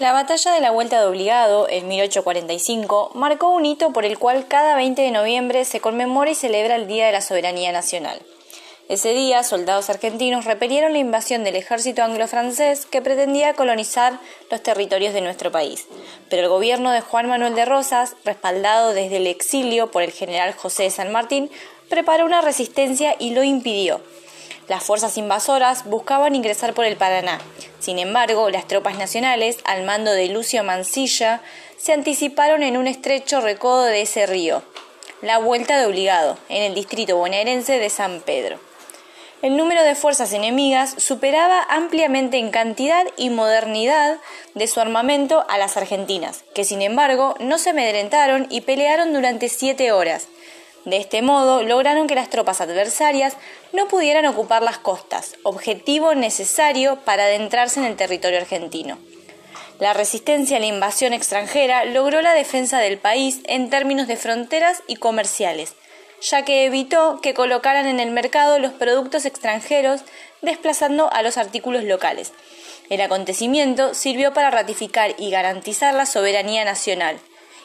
La batalla de la Vuelta de Obligado, en 1845, marcó un hito por el cual cada 20 de noviembre se conmemora y celebra el Día de la Soberanía Nacional. Ese día, soldados argentinos repelieron la invasión del ejército anglo-francés que pretendía colonizar los territorios de nuestro país. Pero el gobierno de Juan Manuel de Rosas, respaldado desde el exilio por el general José de San Martín, preparó una resistencia y lo impidió. Las fuerzas invasoras buscaban ingresar por el Paraná. Sin embargo, las tropas nacionales, al mando de Lucio Mansilla, se anticiparon en un estrecho recodo de ese río, la Vuelta de Obligado, en el distrito bonaerense de San Pedro. El número de fuerzas enemigas superaba ampliamente en cantidad y modernidad de su armamento a las argentinas, que sin embargo no se amedrentaron y pelearon durante siete horas, de este modo, lograron que las tropas adversarias no pudieran ocupar las costas, objetivo necesario para adentrarse en el territorio argentino. La resistencia a la invasión extranjera logró la defensa del país en términos de fronteras y comerciales, ya que evitó que colocaran en el mercado los productos extranjeros desplazando a los artículos locales. El acontecimiento sirvió para ratificar y garantizar la soberanía nacional,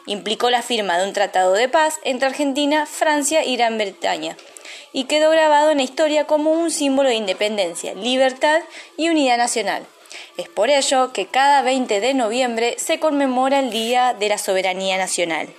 implicó la firma de un tratado de paz entre Argentina, Francia y Gran Bretaña, y quedó grabado en la historia como un símbolo de independencia, libertad y unidad nacional. Es por ello que cada 20 de noviembre se conmemora el Día de la Soberanía Nacional.